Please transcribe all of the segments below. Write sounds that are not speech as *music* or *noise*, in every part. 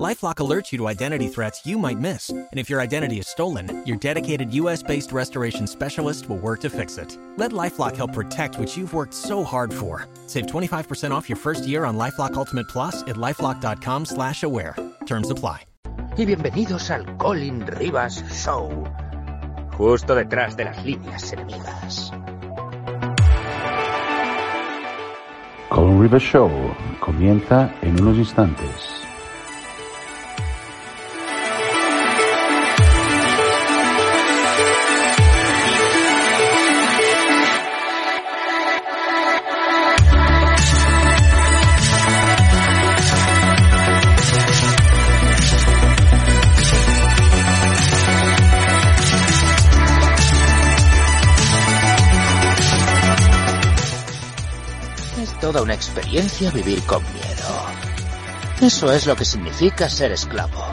LifeLock alerts you to identity threats you might miss, and if your identity is stolen, your dedicated U.S.-based restoration specialist will work to fix it. Let LifeLock help protect what you've worked so hard for. Save 25% off your first year on LifeLock Ultimate Plus at lifeLock.com/slash-aware. Terms apply. Y bienvenidos al Colin Rivas Show, justo detrás de las líneas enemigas. Colin Rivers Show comienza en unos instantes. Toda una experiencia vivir con miedo. Eso es lo que significa ser esclavo.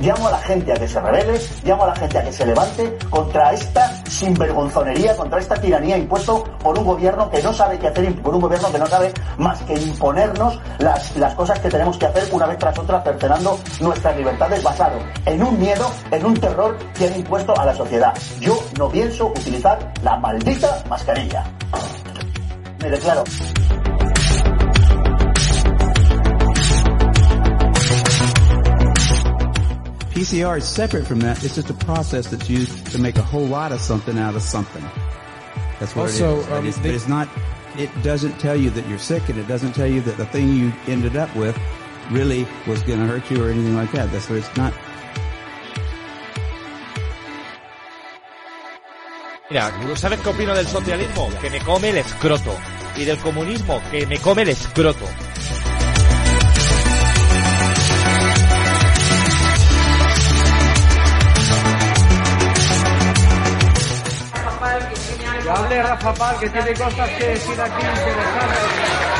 Llamo a la gente a que se revele, llamo a la gente a que se levante contra esta sinvergonzonería, contra esta tiranía impuesto por un gobierno que no sabe qué hacer, por un gobierno que no sabe más que imponernos las, las cosas que tenemos que hacer una vez tras otra, cercenando nuestras libertades basado en un miedo, en un terror que han impuesto a la sociedad. Yo no pienso utilizar la maldita mascarilla. Me declaro. PCR is separate from that. It's just a process that's used to make a whole lot of something out of something. That's what Also, it is. Um, it's, but it's not. It doesn't tell you that you're sick, and it doesn't tell you that the thing you ended up with really was going to hurt you or anything like that. That's what it's not. Mira, ¿sabes qué opino del socialismo? Que me come el escroto. Y del comunismo, que me come el escroto. Rafa Pal, que tiene cosas que decir aquí interesantes.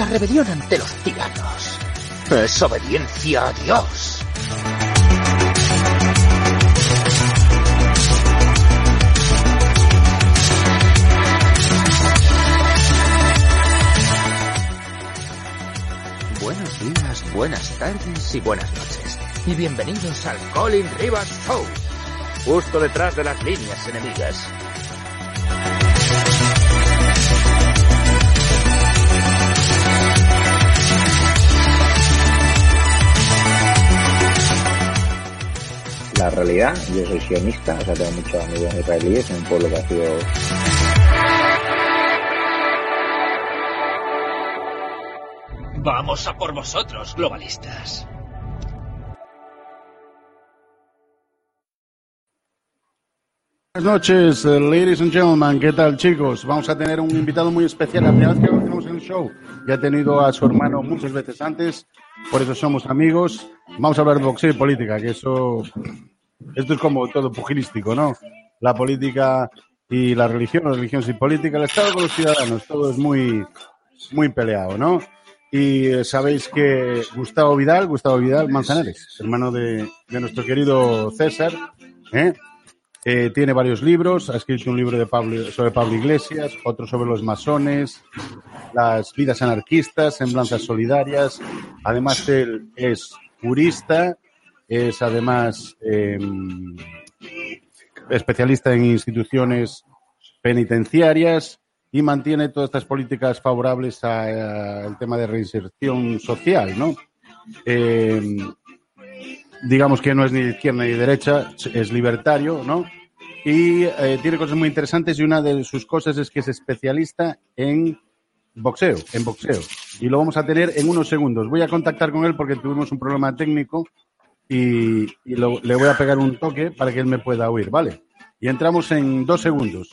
La rebelión ante los tiranos es obediencia a Dios. Buenos días, buenas tardes y buenas noches. Y bienvenidos al Colin Rivas Show, justo detrás de las líneas enemigas. La realidad. Yo soy sionista, o sea, tengo muchos amigos israelíes en un pueblo que ha sido Vamos a por vosotros, globalistas. Buenas noches, eh, ladies and gentlemen. ¿Qué tal, chicos? Vamos a tener un invitado muy especial. La primera vez que lo tenemos en el show. Ya ha tenido a su hermano muchas veces antes, por eso somos amigos. Vamos a hablar de boxeo y política, que eso. Esto es como todo pugilístico, ¿no? La política y la religión, la religión sin política, el Estado con los ciudadanos, todo es muy, muy peleado, ¿no? Y eh, sabéis que Gustavo Vidal, Gustavo Vidal Manzanares, hermano de, de nuestro querido César, ¿eh? Eh, tiene varios libros, ha escrito un libro de Pablo, sobre Pablo Iglesias, otro sobre los masones, las vidas anarquistas, semblanzas solidarias. Además, él es jurista, es además eh, especialista en instituciones penitenciarias y mantiene todas estas políticas favorables al tema de reinserción social, ¿no? Eh, digamos que no es ni de izquierda ni de derecha, es libertario, ¿no? Y eh, tiene cosas muy interesantes y una de sus cosas es que es especialista en boxeo, en boxeo. Y lo vamos a tener en unos segundos. Voy a contactar con él porque tuvimos un problema técnico y, le voy a pegar un toque para que él me pueda oír, ¿vale? Y entramos en dos segundos.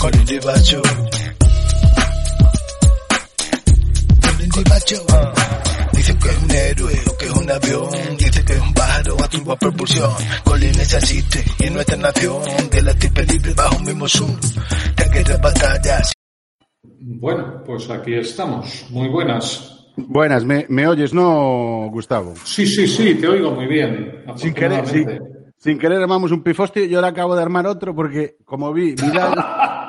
Colin Divacho. Colin Divacho. Colin Divacho. Colin Divacho. Dice que es un héroe o que es un avión. Dice que es un pájaro a turbo propulsión. Colin es asiste y en nuestra nación. De la tipe libre bajo un mismo sur. De batallas. Bueno, pues aquí estamos. Muy buenas. Buenas, ¿me, me oyes, no, Gustavo? Sí, sí, sí, te oigo muy bien. Sin querer, sí. Sin querer armamos un pifostio, yo ahora acabo de armar otro porque, como vi, Vidal...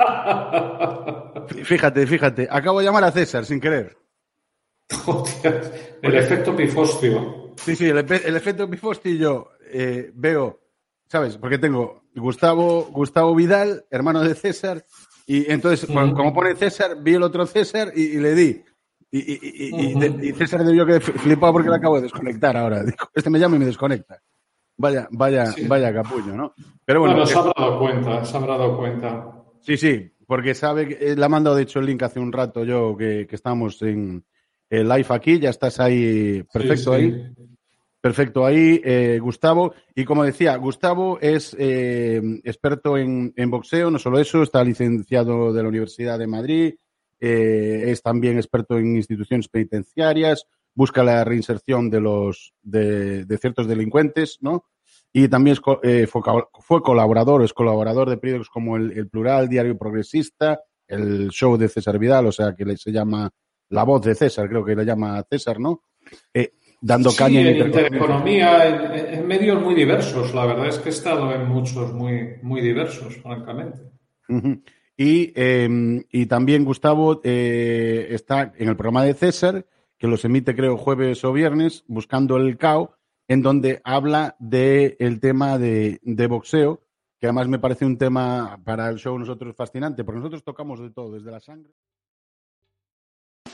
*laughs* fíjate, fíjate, acabo de llamar a César sin querer. El efecto pifostio. Sí, sí, el, efe- el efecto pifostio yo eh, veo, ¿sabes? Porque tengo Gustavo, Gustavo Vidal, hermano de César, y entonces, Ujú. como pone César, vi el otro César y, y le di. Y, César debió que flipado porque le acabo de desconectar ahora. Dijo, este me llama y me desconecta. Vaya, vaya, Sí. vaya capullo, ¿no? Pero bueno, Bueno, se habrá dado cuenta, se habrá dado cuenta. Sí, sí, porque sabe que eh, le ha mandado de hecho el link hace un rato yo que, que estamos en eh, live aquí, ya estás ahí, perfecto Sí, sí. ahí. Perfecto ahí, eh, Gustavo. Y como decía, Gustavo es eh, experto en, en boxeo, no solo eso, está licenciado de la Universidad de Madrid, eh, es también experto en instituciones penitenciarias, busca la reinserción de los de, de ciertos delincuentes, ¿no? Y también es eh, fue, fue colaborador, es colaborador de periódicos como el, El Plural, Diario Progresista, el show de César Vidal, o sea que se llama La Voz de César, creo que le llama César, ¿no? Eh, dando Sí, caña en Intereconomía. en, en medios muy diversos. La verdad es que he estado en muchos muy, muy diversos, francamente. Y, eh, y también Gustavo eh, está en el programa de César, que los emite creo jueves o viernes, buscando el CAO, en donde habla del el tema de, de boxeo, que además me parece un tema para el show nosotros fascinante, porque nosotros tocamos de todo, desde la sangre.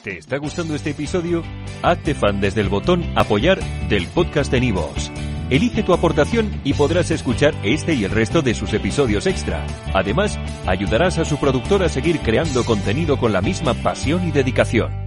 ¿Te está gustando este episodio? Hazte fan desde el botón Apoyar del podcast de Nivos. Elige tu aportación y podrás escuchar este y el resto de sus episodios extra. Además, ayudarás a su productor a seguir creando contenido con la misma pasión y dedicación.